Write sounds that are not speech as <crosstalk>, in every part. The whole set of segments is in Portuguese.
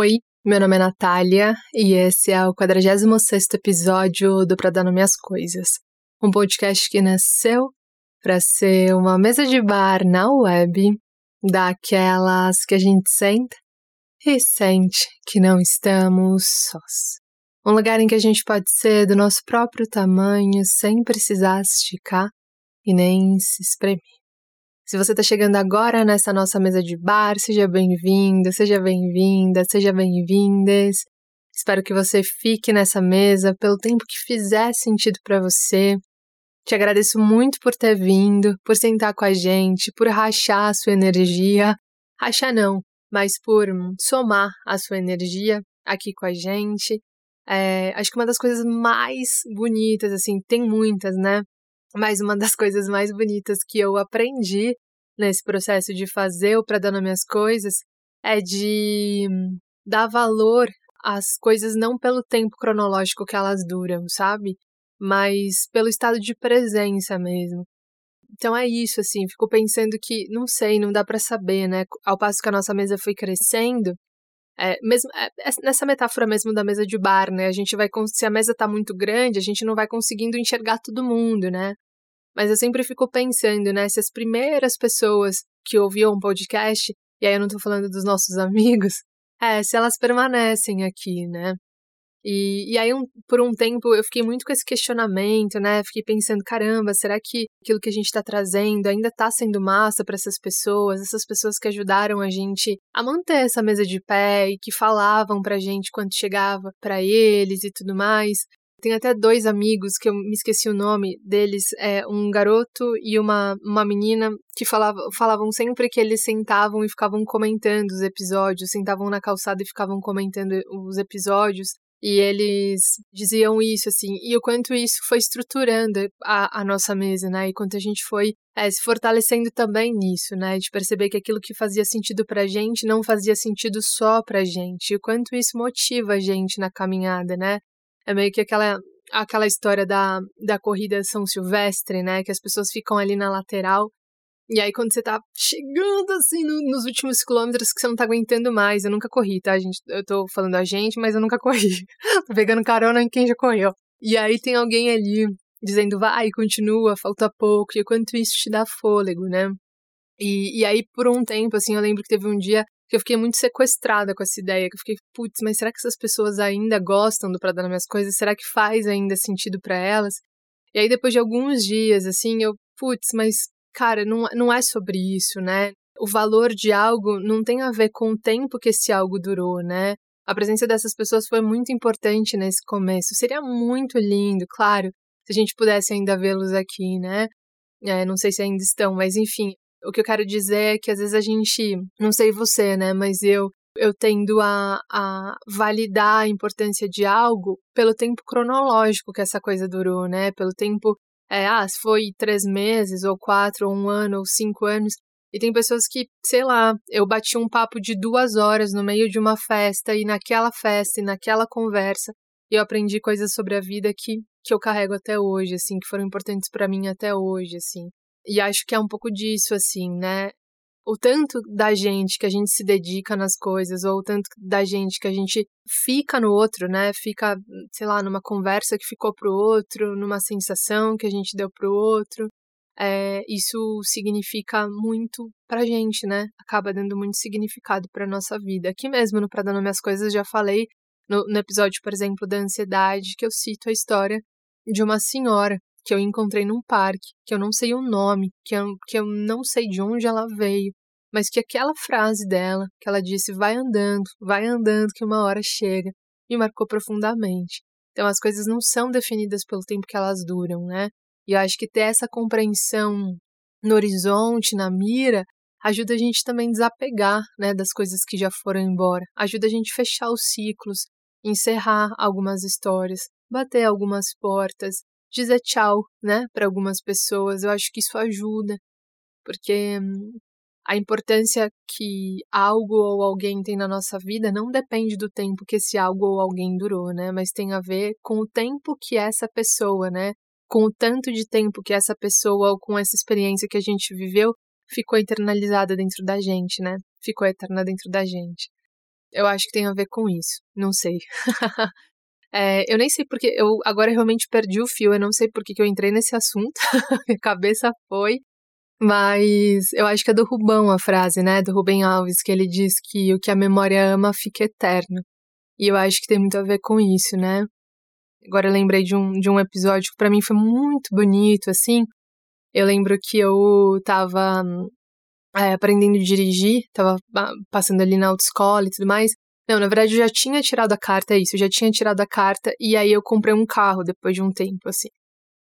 Oi, meu nome é Natália e esse é o 46 episódio do Pra Dar às Coisas, um podcast que nasceu para ser uma mesa de bar na web, daquelas que a gente senta e sente que não estamos sós. Um lugar em que a gente pode ser do nosso próprio tamanho sem precisar esticar e nem se espremer. Se você está chegando agora nessa nossa mesa de bar, seja bem-vindo, seja bem-vinda, seja bem-vindas. Espero que você fique nessa mesa pelo tempo que fizer sentido para você. Te agradeço muito por ter vindo, por sentar com a gente, por rachar a sua energia. Rachar não, mas por somar a sua energia aqui com a gente. É, acho que uma das coisas mais bonitas, assim, tem muitas, né? Mas uma das coisas mais bonitas que eu aprendi nesse processo de fazer o para dar nome coisas é de dar valor às coisas não pelo tempo cronológico que elas duram, sabe? Mas pelo estado de presença mesmo. Então é isso, assim, fico pensando que, não sei, não dá para saber, né? Ao passo que a nossa mesa foi crescendo, é, mesmo, é, é, nessa metáfora mesmo da mesa de bar, né? A gente vai, se a mesa tá muito grande, a gente não vai conseguindo enxergar todo mundo, né? Mas eu sempre fico pensando, né? Se as primeiras pessoas que ouviam o podcast, e aí eu não tô falando dos nossos <laughs> amigos, é, se elas permanecem aqui, né? E, e aí, um, por um tempo, eu fiquei muito com esse questionamento, né? Fiquei pensando, caramba, será que aquilo que a gente está trazendo ainda está sendo massa para essas pessoas? Essas pessoas que ajudaram a gente a manter essa mesa de pé e que falavam pra gente quando chegava para eles e tudo mais. Tem até dois amigos que eu me esqueci o nome deles, é um garoto e uma, uma menina que falavam, falavam sempre que eles sentavam e ficavam comentando os episódios, sentavam na calçada e ficavam comentando os episódios. E eles diziam isso, assim, e o quanto isso foi estruturando a, a nossa mesa, né? E quanto a gente foi é, se fortalecendo também nisso, né? De perceber que aquilo que fazia sentido pra gente não fazia sentido só pra gente. E o quanto isso motiva a gente na caminhada, né? É meio que aquela, aquela história da, da corrida São Silvestre, né? Que as pessoas ficam ali na lateral. E aí, quando você tá chegando, assim, no, nos últimos quilômetros que você não tá aguentando mais. Eu nunca corri, tá, gente? Eu tô falando a gente, mas eu nunca <laughs> corri. tô pegando carona em quem já correu. E aí tem alguém ali dizendo, vai, continua, falta pouco. E quanto isso te dá fôlego, né? E, e aí, por um tempo, assim, eu lembro que teve um dia que eu fiquei muito sequestrada com essa ideia, que eu fiquei, putz, mas será que essas pessoas ainda gostam do Pra Dar Minhas Coisas? Será que faz ainda sentido para elas? E aí depois de alguns dias, assim, eu, putz, mas, cara, não, não é sobre isso, né? O valor de algo não tem a ver com o tempo que esse algo durou, né? A presença dessas pessoas foi muito importante nesse começo. Seria muito lindo, claro, se a gente pudesse ainda vê-los aqui, né? É, não sei se ainda estão, mas enfim, o que eu quero dizer é que às vezes a gente, não sei você, né, mas eu eu tendo a, a validar a importância de algo pelo tempo cronológico que essa coisa durou, né? Pelo tempo, é, ah, se foi três meses, ou quatro, ou um ano, ou cinco anos. E tem pessoas que, sei lá, eu bati um papo de duas horas no meio de uma festa, e naquela festa, e naquela conversa, eu aprendi coisas sobre a vida que, que eu carrego até hoje, assim, que foram importantes para mim até hoje, assim. E acho que é um pouco disso, assim, né? O tanto da gente que a gente se dedica nas coisas, ou o tanto da gente que a gente fica no outro, né? Fica, sei lá, numa conversa que ficou pro outro, numa sensação que a gente deu pro outro. É, isso significa muito pra gente, né? Acaba dando muito significado pra nossa vida. Aqui mesmo no Pra Dar Nome às Coisas, já falei no, no episódio, por exemplo, da ansiedade, que eu cito a história de uma senhora que eu encontrei num parque, que eu não sei o nome, que eu, que eu não sei de onde ela veio, mas que aquela frase dela, que ela disse, vai andando, vai andando, que uma hora chega, me marcou profundamente. Então as coisas não são definidas pelo tempo que elas duram, né? E eu acho que ter essa compreensão no horizonte, na mira, ajuda a gente também desapegar, né, das coisas que já foram embora. Ajuda a gente fechar os ciclos, encerrar algumas histórias, bater algumas portas, dizer tchau, né, para algumas pessoas. Eu acho que isso ajuda, porque hum, a importância que algo ou alguém tem na nossa vida não depende do tempo que esse algo ou alguém durou, né, mas tem a ver com o tempo que essa pessoa, né, com o tanto de tempo que essa pessoa ou com essa experiência que a gente viveu ficou eternalizada dentro da gente, né? Ficou eterna dentro da gente. Eu acho que tem a ver com isso. Não sei. <laughs> é, eu nem sei porque. Eu agora realmente perdi o fio. Eu não sei porque que eu entrei nesse assunto. <laughs> Minha cabeça foi. Mas eu acho que é do Rubão a frase, né? Do Rubem Alves, que ele diz que o que a memória ama fica eterno. E eu acho que tem muito a ver com isso, né? Agora eu lembrei de um, de um episódio que pra mim foi muito bonito, assim. Eu lembro que eu tava é, aprendendo a dirigir, tava passando ali na autoescola e tudo mais. Não, na verdade eu já tinha tirado a carta, é isso, eu já tinha tirado a carta e aí eu comprei um carro depois de um tempo, assim.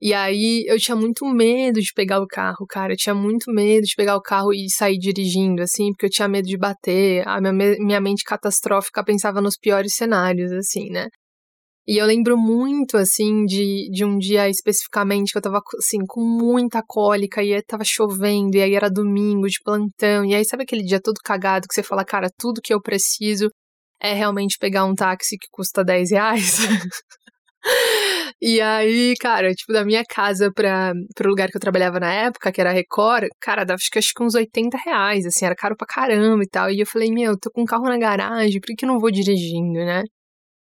E aí eu tinha muito medo de pegar o carro, cara. Eu tinha muito medo de pegar o carro e sair dirigindo, assim, porque eu tinha medo de bater. A minha, minha mente catastrófica pensava nos piores cenários, assim, né? E eu lembro muito, assim, de, de um dia especificamente que eu tava, assim, com muita cólica e aí tava chovendo, e aí era domingo de plantão, e aí sabe aquele dia todo cagado que você fala, cara, tudo que eu preciso é realmente pegar um táxi que custa 10 reais? <laughs> E aí, cara, tipo, da minha casa pra, pro lugar que eu trabalhava na época, que era Record, cara, dava acho que, acho que uns 80 reais, assim, era caro pra caramba e tal. E eu falei, meu, tô com um carro na garagem, por que, que eu não vou dirigindo, né?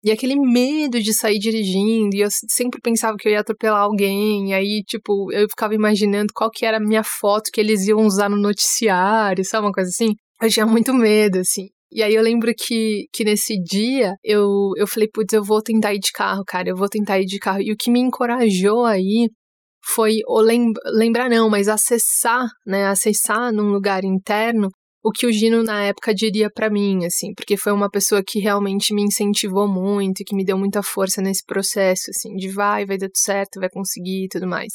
E aquele medo de sair dirigindo, e eu sempre pensava que eu ia atropelar alguém, e aí, tipo, eu ficava imaginando qual que era a minha foto que eles iam usar no noticiário, sabe, uma coisa assim. Eu tinha muito medo, assim. E aí eu lembro que, que nesse dia eu, eu falei, putz, eu vou tentar ir de carro, cara, eu vou tentar ir de carro. E o que me encorajou aí foi lem lembrar não, mas acessar, né, acessar num lugar interno o que o Gino na época diria para mim, assim, porque foi uma pessoa que realmente me incentivou muito, que me deu muita força nesse processo, assim, de vai, vai dar tudo certo, vai conseguir e tudo mais.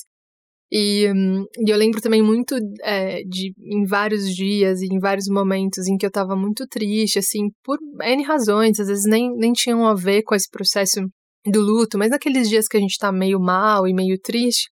E, e, eu lembro também muito é, de em vários dias e em vários momentos em que eu tava muito triste, assim, por N razões, às vezes nem, nem tinham a ver com esse processo do luto, mas naqueles dias que a gente tá meio mal e meio triste,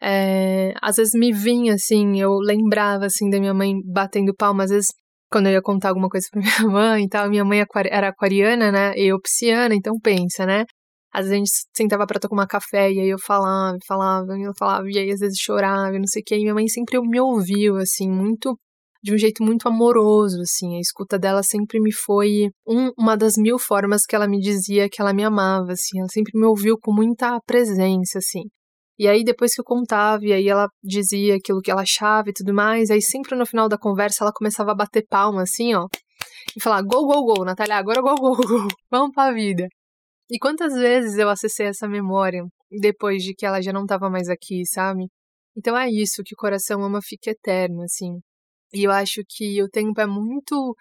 é, às vezes me vinha, assim, eu lembrava, assim, da minha mãe batendo palma, às vezes quando eu ia contar alguma coisa pra <laughs> minha mãe e tal, minha mãe era aquariana, né, eu pisciana, então pensa, né, às vezes a gente sentava pra tomar café e aí eu falava, falava, e ela falava, e aí às vezes chorava, e não sei o que. E minha mãe sempre me ouviu, assim, muito de um jeito muito amoroso, assim. A escuta dela sempre me foi um, uma das mil formas que ela me dizia que ela me amava, assim. Ela sempre me ouviu com muita presença, assim. E aí, depois que eu contava, e aí ela dizia aquilo que ela achava e tudo mais, aí sempre no final da conversa ela começava a bater palma, assim, ó. E falar, gol, gol, gol, Natália, agora gol, gol, gol, vamos pra vida. E quantas vezes eu acessei essa memória depois de que ela já não estava mais aqui, sabe? Então é isso, que o coração ama fica eterno, assim. E eu acho que o tempo é muito,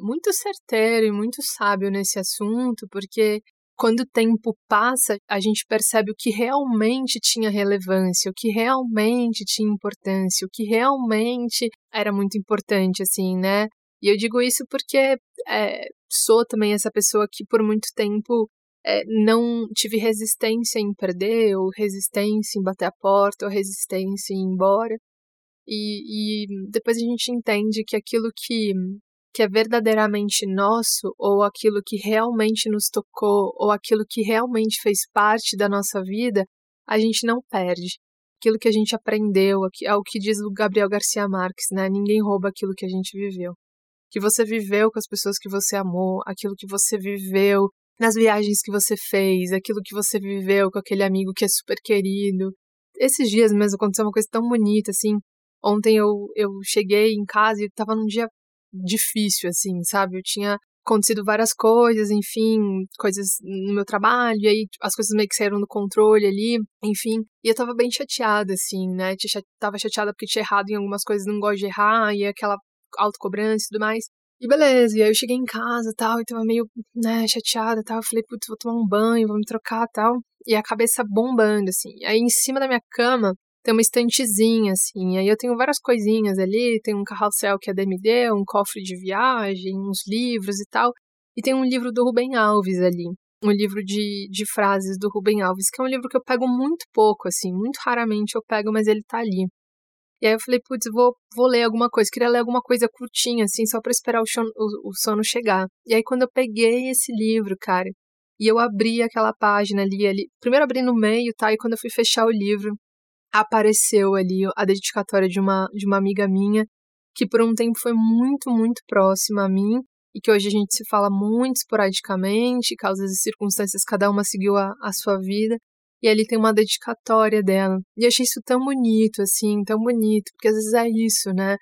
muito certeiro e muito sábio nesse assunto, porque quando o tempo passa, a gente percebe o que realmente tinha relevância, o que realmente tinha importância, o que realmente era muito importante, assim, né? E eu digo isso porque é, sou também essa pessoa que por muito tempo é, não tive resistência em perder, ou resistência em bater a porta, ou resistência em ir embora. E, e depois a gente entende que aquilo que, que é verdadeiramente nosso, ou aquilo que realmente nos tocou, ou aquilo que realmente fez parte da nossa vida, a gente não perde. Aquilo que a gente aprendeu, é o que diz o Gabriel Garcia Marques, né? Ninguém rouba aquilo que a gente viveu. Que você viveu com as pessoas que você amou, aquilo que você viveu nas viagens que você fez, aquilo que você viveu com aquele amigo que é super querido. Esses dias mesmo aconteceu uma coisa tão bonita, assim. Ontem eu, eu cheguei em casa e tava num dia difícil, assim, sabe? Eu tinha acontecido várias coisas, enfim, coisas no meu trabalho, e aí as coisas meio que saíram do controle ali, enfim. E eu tava bem chateada, assim, né? Tava chateada porque tinha errado em algumas coisas, não gosto de errar, e aquela autocobrança e tudo mais. E beleza, e aí eu cheguei em casa tal, e tava meio, né, chateada tal. Eu falei, putz, vou tomar um banho, vou me trocar tal. E a cabeça bombando, assim. Aí em cima da minha cama tem uma estantezinha, assim. E aí eu tenho várias coisinhas ali. Tem um carrossel que é DMD, um cofre de viagem, uns livros e tal. E tem um livro do Rubem Alves ali. Um livro de, de frases do Rubem Alves, que é um livro que eu pego muito pouco, assim. Muito raramente eu pego, mas ele tá ali. E aí eu falei, putz, vou, vou ler alguma coisa. Queria ler alguma coisa curtinha, assim, só para esperar o, o, o sono chegar. E aí quando eu peguei esse livro, cara, e eu abri aquela página ali, ali. Primeiro abri no meio, tá? E quando eu fui fechar o livro, apareceu ali a dedicatória de uma, de uma amiga minha, que por um tempo foi muito, muito próxima a mim. e que hoje a gente se fala muito esporadicamente, causas e circunstâncias, cada uma seguiu a, a sua vida. E ali tem uma dedicatória dela. E achei isso tão bonito, assim, tão bonito, porque às vezes é isso, né?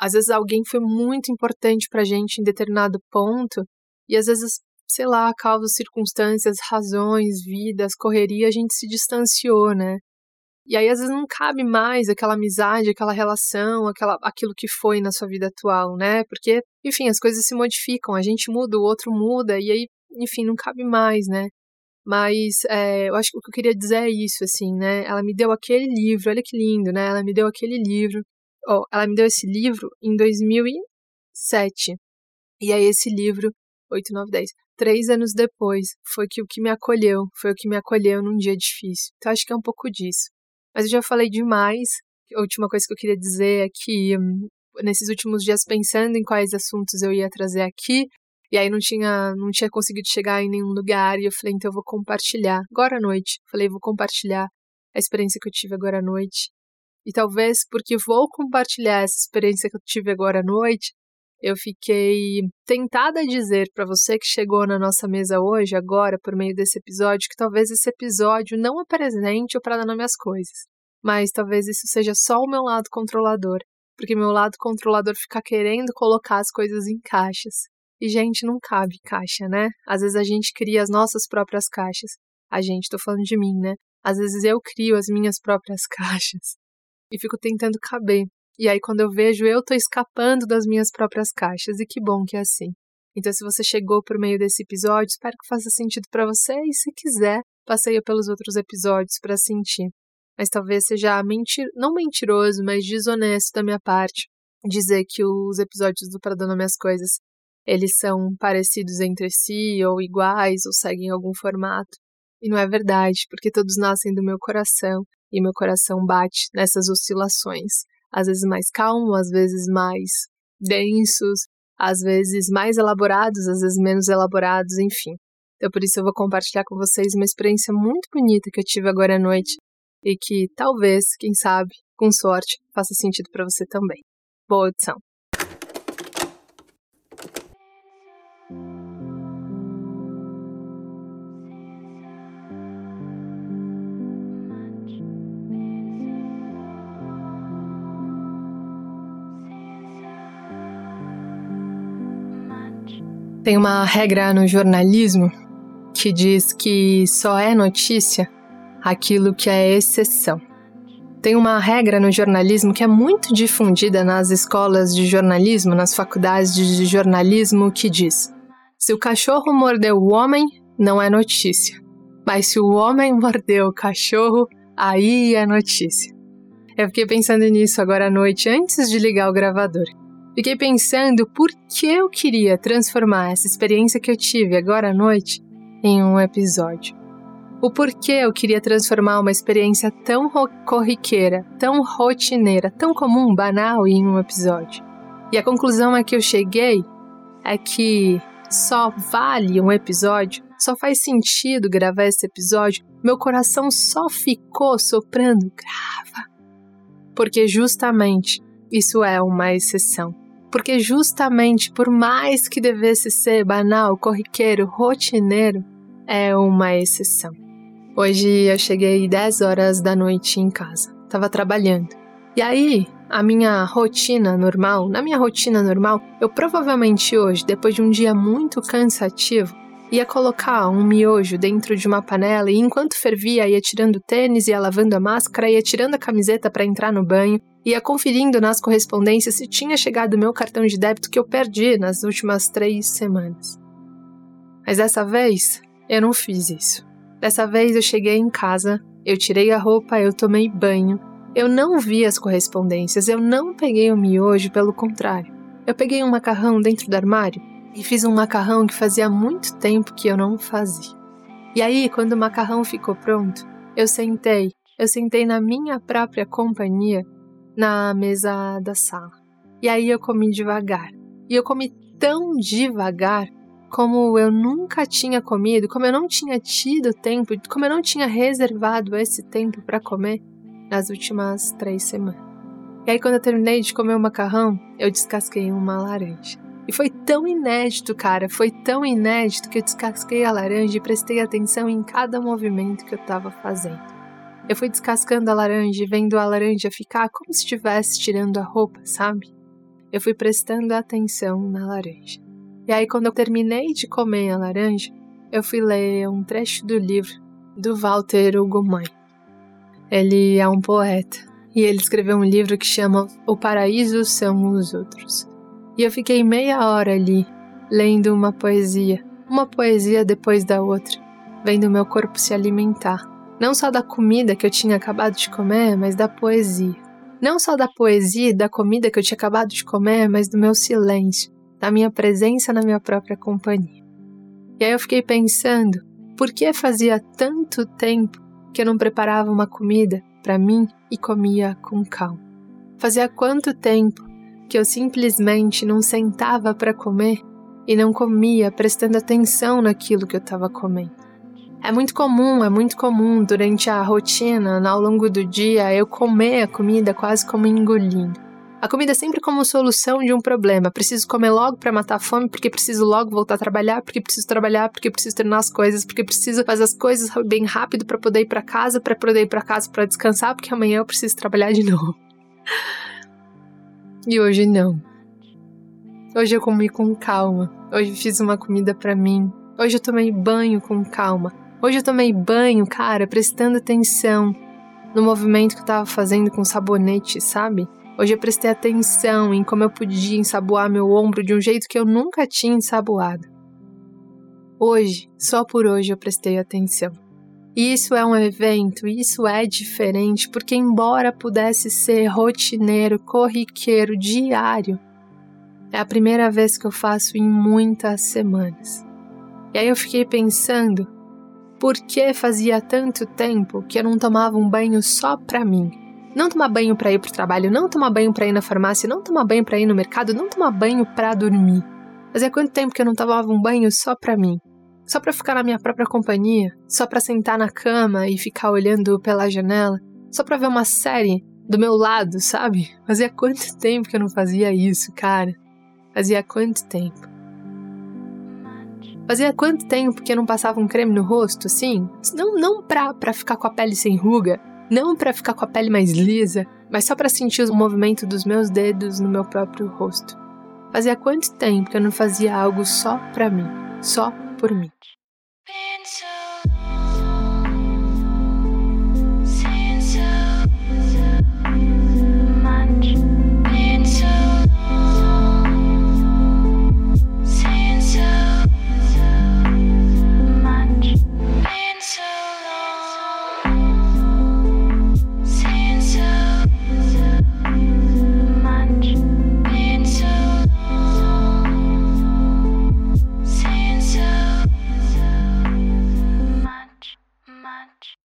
Às vezes alguém foi muito importante pra gente em determinado ponto, e às vezes, sei lá, causas, circunstâncias, razões, vidas, correria, a gente se distanciou, né? E aí às vezes não cabe mais aquela amizade, aquela relação, aquela, aquilo que foi na sua vida atual, né? Porque, enfim, as coisas se modificam, a gente muda, o outro muda, e aí, enfim, não cabe mais, né? Mas é, eu acho que o que eu queria dizer é isso, assim, né? Ela me deu aquele livro, olha que lindo, né? Ela me deu aquele livro. Oh, ela me deu esse livro em 2007. E aí esse livro, 8, 9, 10, três anos depois, foi que o que me acolheu, foi o que me acolheu num dia difícil. Então acho que é um pouco disso. Mas eu já falei demais. A última coisa que eu queria dizer é que hum, nesses últimos dias pensando em quais assuntos eu ia trazer aqui, e aí não tinha, não tinha conseguido chegar em nenhum lugar, e eu falei, então eu vou compartilhar agora à noite. Falei, vou compartilhar a experiência que eu tive agora à noite. E talvez porque vou compartilhar essa experiência que eu tive agora à noite, eu fiquei tentada a dizer para você que chegou na nossa mesa hoje, agora, por meio desse episódio, que talvez esse episódio não apresente o para dar nome às coisas. Mas talvez isso seja só o meu lado controlador, porque meu lado controlador fica querendo colocar as coisas em caixas. E, gente, não cabe caixa, né? Às vezes a gente cria as nossas próprias caixas. A gente, tô falando de mim, né? Às vezes eu crio as minhas próprias <laughs> caixas e fico tentando caber. E aí, quando eu vejo, eu tô escapando das minhas próprias caixas. E que bom que é assim. Então, se você chegou por meio desse episódio, espero que faça sentido para você. E se quiser, passeia pelos outros episódios para sentir mas talvez seja mentir, não mentiroso, mas desonesto da minha parte dizer que os episódios do Para Dona Minhas Coisas eles são parecidos entre si, ou iguais, ou seguem algum formato. E não é verdade, porque todos nascem do meu coração, e meu coração bate nessas oscilações, às vezes mais calmo, às vezes mais densos, às vezes mais elaborados, às vezes menos elaborados, enfim. Então por isso eu vou compartilhar com vocês uma experiência muito bonita que eu tive agora à noite e que talvez, quem sabe, com sorte, faça sentido para você também. Boa audição! Tem uma regra no jornalismo que diz que só é notícia aquilo que é exceção. Tem uma regra no jornalismo que é muito difundida nas escolas de jornalismo, nas faculdades de jornalismo, que diz: se o cachorro mordeu o homem, não é notícia. Mas se o homem <laughs> mordeu o cachorro, aí é notícia. Eu fiquei pensando nisso agora à noite, antes de ligar o gravador. Fiquei pensando por que eu queria transformar essa experiência que eu tive agora à noite em um episódio o porquê eu queria transformar uma experiência tão corriqueira, tão rotineira, tão comum, banal em um episódio. E a conclusão a que eu cheguei é que só vale um episódio, só faz sentido gravar esse episódio, meu coração só ficou soprando grava. Porque justamente isso é uma exceção. Porque justamente por mais que devesse ser banal, corriqueiro, rotineiro, é uma exceção. Hoje eu cheguei 10 horas da noite em casa. Tava trabalhando. E aí, a minha rotina normal, na minha rotina normal, eu provavelmente hoje, depois de um dia muito cansativo, ia colocar um miojo dentro de uma panela e enquanto fervia ia tirando o tênis, ia lavando a máscara, ia tirando a camiseta para entrar no banho, ia conferindo nas correspondências se tinha chegado o meu cartão de débito que eu perdi nas últimas três semanas. Mas dessa vez, eu não fiz isso. Dessa vez eu cheguei em casa, eu tirei a roupa, eu tomei banho. Eu não vi as correspondências, eu não peguei o miojo, pelo contrário. Eu peguei um macarrão dentro do armário e fiz um macarrão que fazia muito tempo que eu não fazia. E aí, quando o macarrão ficou pronto, eu sentei, eu sentei na minha própria companhia na mesa da sala. E aí eu comi devagar. E eu comi tão devagar como eu nunca tinha comido, como eu não tinha tido tempo, como eu não tinha reservado esse tempo para comer nas últimas três semanas. E aí, quando eu terminei de comer o macarrão, eu descasquei uma laranja. E foi tão inédito, cara, foi tão inédito que eu descasquei a laranja e prestei atenção em cada movimento que eu estava fazendo. Eu fui descascando a laranja e vendo a laranja ficar como se estivesse tirando a roupa, sabe? Eu fui prestando atenção na laranja. E aí, quando eu terminei de comer a laranja, eu fui ler um trecho do livro do Walter Mãe. Ele é um poeta e ele escreveu um livro que chama O Paraíso São os Outros. E eu fiquei meia hora ali, lendo uma poesia, uma poesia depois da outra, vendo meu corpo se alimentar. Não só da comida que eu tinha acabado de comer, mas da poesia. Não só da poesia e da comida que eu tinha acabado de comer, mas do meu silêncio, da minha presença na minha própria companhia. E aí eu fiquei pensando, por que fazia tanto tempo que eu não preparava uma comida para mim e comia com calma? Fazia quanto tempo que eu simplesmente não sentava para comer e não comia prestando atenção naquilo que eu estava comendo? É muito comum, é muito comum durante a rotina, ao longo do dia, eu comer a comida quase como engolindo. A comida é sempre como solução de um problema. Preciso comer logo para matar a fome, porque preciso logo voltar a trabalhar, porque preciso trabalhar, porque preciso terminar as coisas, porque preciso fazer as coisas bem rápido para poder ir para casa, para poder ir para casa para descansar, porque amanhã eu preciso trabalhar de <laughs> novo. E hoje não. Hoje eu comi com calma. Hoje fiz uma comida para mim. Hoje eu tomei banho com calma. Hoje eu tomei banho, cara, prestando atenção no movimento que eu tava fazendo com sabonete, sabe? Hoje eu prestei atenção em como eu podia ensaboar meu ombro de um jeito que eu nunca tinha ensaboado. Hoje, só por hoje eu prestei atenção. E isso é um evento, isso é diferente, porque embora pudesse ser rotineiro, corriqueiro, diário, é a primeira vez que eu faço em muitas semanas. E aí eu fiquei pensando, por que fazia tanto tempo que eu não tomava um banho só pra mim? Não tomar banho para ir pro trabalho, não tomar banho para ir na farmácia, não tomar banho para ir no mercado, não tomar banho para dormir. Fazia quanto tempo que eu não tomava um banho só pra mim? Só para ficar na minha própria companhia, só para sentar na cama e ficar olhando pela janela, só para ver uma série do meu lado, sabe? Fazia quanto <laughs> tempo que eu não fazia isso, cara? Fazia quanto tempo? Fazia quanto tempo que eu não passava um creme no rosto, assim? Não, não pra, pra ficar com a pele sem ruga, não para ficar com a pele mais lisa, mas só para sentir o movimento dos meus dedos no meu próprio rosto. Fazia quanto tempo que eu não fazia algo só para mim, só por mim.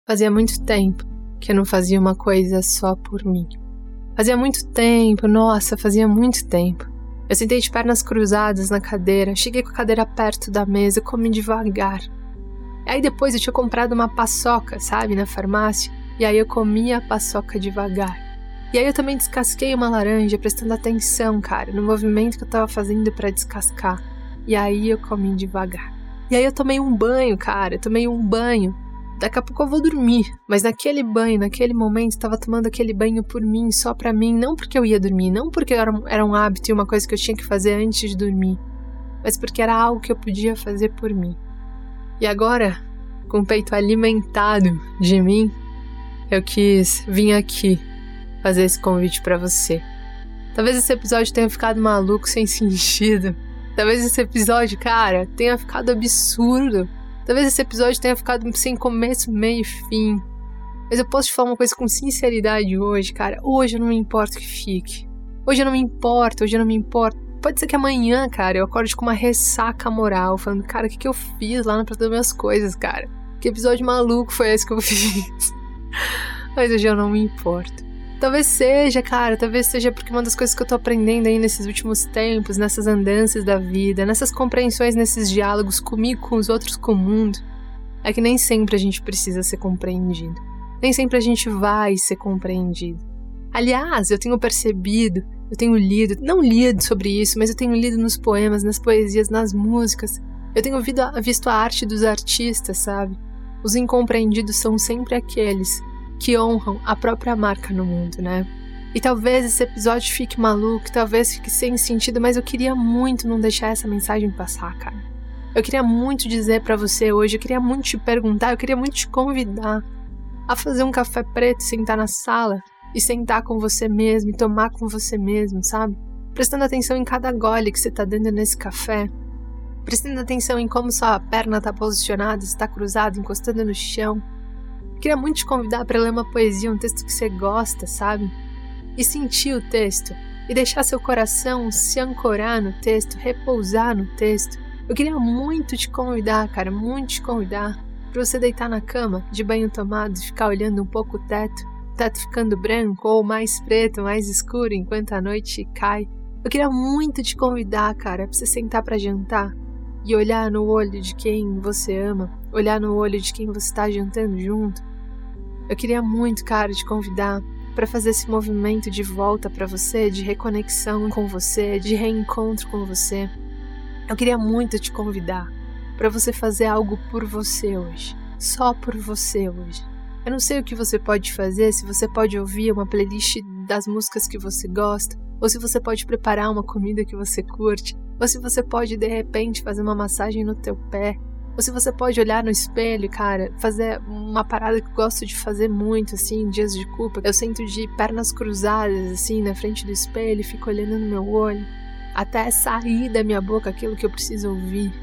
Fazia muito tempo que eu não fazia uma coisa só por mim. Fazia muito tempo, nossa, fazia muito tempo. Eu sentei de pernas cruzadas na cadeira, cheguei com a cadeira perto da mesa, comi devagar. Aí depois eu tinha comprado uma paçoca, sabe, na farmácia, e aí eu comia a paçoca devagar. E aí eu também descasquei uma laranja, prestando atenção, cara, no movimento que eu tava fazendo para descascar. E aí eu comi devagar. E aí eu tomei um banho, cara, eu tomei um banho daqui a pouco eu vou dormir. Mas naquele banho, naquele momento, estava tomando aquele banho por mim, só para mim, não porque eu ia dormir, não porque era, era um hábito e uma coisa que eu tinha que fazer antes de dormir, mas porque era algo que eu podia fazer por mim. E agora, com o peito alimentado de mim, eu quis vir aqui fazer esse convite para você. Talvez esse episódio tenha ficado maluco, sem <laughs> sentido. Talvez esse episódio, cara, tenha ficado absurdo. Talvez esse episódio tenha ficado sem começo, meio e fim. Mas eu posso te falar uma coisa com sinceridade hoje, cara. Hoje eu não me importo que fique. Hoje eu não me importo, hoje eu não me importo. Pode ser que amanhã, cara, eu acorde com uma ressaca moral, falando, cara, o que, que eu fiz lá na Praça das Minhas Coisas, cara? Que episódio maluco foi esse que eu <laughs> fiz? Mas hoje eu não me importo. Talvez seja, cara, talvez seja porque uma das coisas que eu tô aprendendo aí nesses últimos tempos, nessas andanças da vida, nessas compreensões, nesses diálogos comigo, com os outros, com o mundo, é que nem sempre a gente precisa ser compreendido. Nem sempre a gente vai ser compreendido. Aliás, eu tenho percebido, eu tenho lido, não lido sobre isso, mas eu tenho lido nos poemas, nas poesias, nas músicas. Eu tenho visto a arte dos artistas, sabe? Os incompreendidos são sempre aqueles que honram a própria marca no mundo, né? E talvez esse episódio fique maluco, talvez fique sem sentido, mas eu queria muito não deixar essa mensagem passar, cara. Eu queria muito dizer para você hoje, eu queria muito te perguntar, eu queria muito te convidar a fazer um café preto, sentar na sala e sentar com você mesmo e tomar com você mesmo, sabe? Prestando atenção em cada gole que você tá dando nesse café. Prestando atenção em como sua perna tá posicionada, está cruzada, encostando no chão. Queria muito te convidar para ler uma poesia, um texto que você gosta, sabe? e sentir o texto e deixar seu coração se ancorar no texto, repousar no texto. Eu queria muito te convidar, cara, muito te convidar para você deitar na cama, de banho tomado ficar olhando um pouco o teto, o teto ficando branco ou mais preto, mais escuro enquanto a noite cai. Eu queria muito te convidar, cara, para você sentar para jantar e olhar no olho de quem você ama, olhar no olho de quem você está jantando junto. Eu queria muito, cara, te convidar para fazer esse movimento de volta para você, de reconexão com você, de reencontro com você. Eu queria muito te convidar para você fazer algo por você hoje, só por você hoje. Eu não sei o que você pode fazer, se você pode ouvir uma playlist das músicas que você gosta, ou se você pode preparar uma comida que você curte, ou se você pode de repente fazer uma massagem no teu pé, ou se você pode olhar no espelho, cara, fazer uma parada que eu gosto de fazer muito, assim, dias de culpa. Eu sento de pernas cruzadas, assim, na frente do espelho, fico olhando no meu olho, até sair da minha boca aquilo que eu preciso ouvir.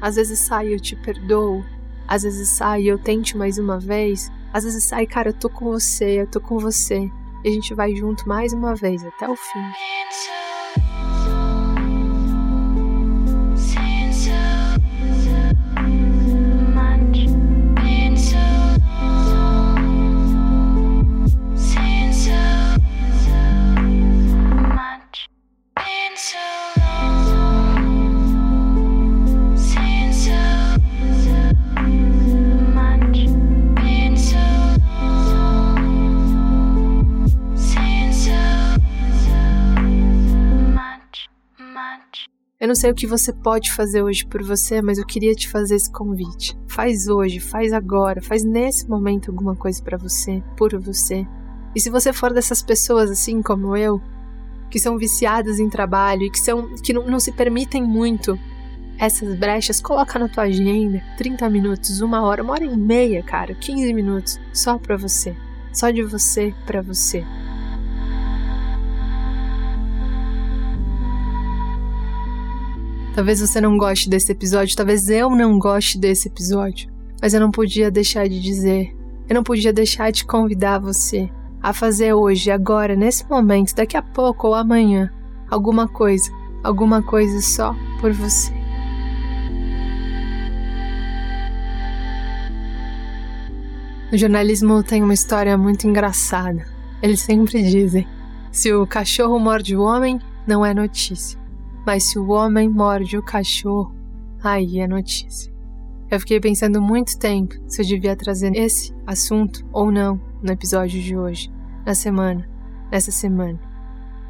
Às vezes sai, eu te perdoo. Às vezes sai, eu tente mais uma vez. Às vezes sai, cara, eu tô com você, eu tô com você. E a gente vai junto mais uma vez até o fim. Eu não sei o que você pode fazer hoje por você, mas eu queria te fazer esse convite. Faz hoje, faz agora, faz nesse momento alguma coisa para você, por você. E se você for dessas pessoas assim como eu, que são viciadas em trabalho e que são que não, não se permitem muito essas brechas, coloca na tua agenda 30 minutos, uma hora, uma hora e meia, cara, 15 minutos, só para você, só de você para você. Talvez você não goste desse episódio, talvez eu não goste desse episódio, mas eu não podia deixar de dizer, eu não podia deixar de convidar você a fazer hoje, agora, nesse momento, daqui a pouco ou amanhã, alguma coisa, alguma coisa só por você. O jornalismo tem uma história muito engraçada. Eles sempre dizem: se o cachorro morde o homem, não é notícia. Mas se o homem morde o cachorro, aí é notícia. Eu fiquei pensando muito tempo se eu devia trazer esse assunto ou não no episódio de hoje, na semana, nessa semana.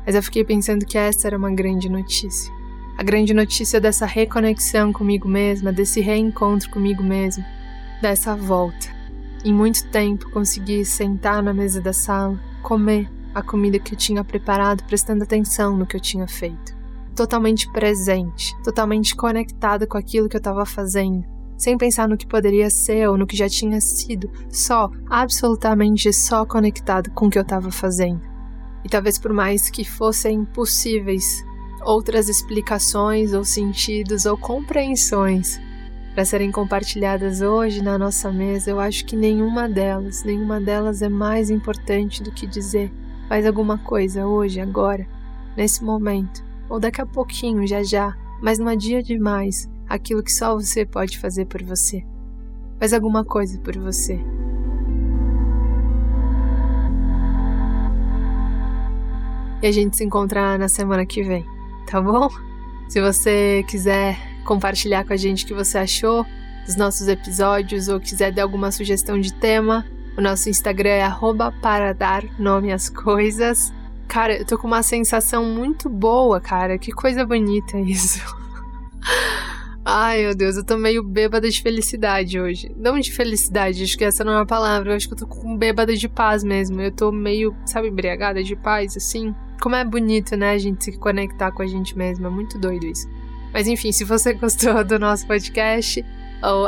Mas eu fiquei pensando que essa era uma grande notícia. A grande notícia dessa reconexão comigo mesma, desse reencontro comigo mesma, dessa volta. Em muito tempo consegui sentar na mesa da sala, comer a comida que eu tinha preparado, prestando atenção no que eu tinha feito totalmente presente, totalmente conectada com aquilo que eu estava fazendo, sem pensar no que poderia ser ou no que já tinha sido, só, absolutamente só conectado com o que eu estava fazendo. E talvez por mais que fossem possíveis outras explicações ou sentidos ou compreensões para serem compartilhadas hoje na nossa mesa, eu acho que nenhuma delas, nenhuma delas é mais importante do que dizer faz alguma coisa hoje, agora, nesse momento, ou daqui a pouquinho, já já, mas não adia demais aquilo que só você pode fazer por você. Faz alguma coisa por você. E a gente se encontra na semana que vem, tá bom? Se você quiser compartilhar com a gente o que você achou dos nossos episódios ou quiser dar alguma sugestão de tema, O nosso Instagram é arroba para dar nome às coisas. Cara, eu tô com uma sensação muito boa, cara. Que coisa bonita <laughs> isso. Ai, meu Deus, eu tô meio bêbada de felicidade hoje. Não de felicidade, acho que essa não é a palavra. Eu acho que eu tô com bêbada de paz mesmo. Eu tô meio, sabe, embriagada de paz, assim. Como é bonito, né, a gente se conectar com a gente mesmo. É muito doido isso. Mas enfim, se você <laughs> gostou do nosso podcast,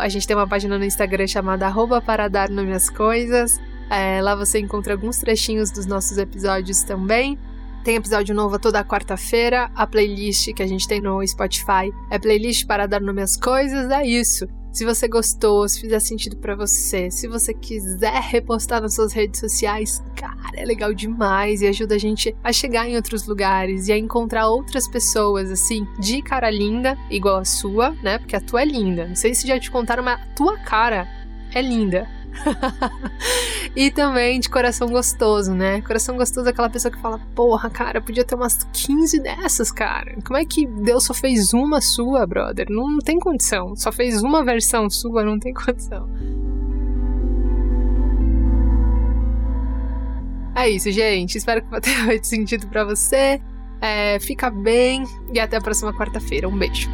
a gente tem uma página no Instagram chamada para dar nome às coisas. É, lá você encontra alguns trechinhos dos nossos episódios também. Tem episódio novo toda quarta-feira. A playlist que a gente tem no Spotify é playlist para dar nome às coisas. É isso. Se você gostou, se fizer sentido para você, se você quiser repostar nas suas redes sociais, cara, é legal demais e ajuda a gente a chegar em outros lugares e a encontrar outras pessoas, assim, de cara linda, igual a sua, né? Porque a tua é linda. Não sei se já te contaram, mas a tua cara é linda. <laughs> e também de coração gostoso, né? Coração gostoso é aquela pessoa que fala: Porra, cara, podia ter umas 15 dessas, cara. Como é que Deus só fez uma sua, brother? Não, não tem condição. Só fez uma versão sua, não tem <laughs> condição. É isso, gente. Espero que tenha <laughs> feito sentido para você. É, fica bem e até a próxima quarta-feira. Um beijo.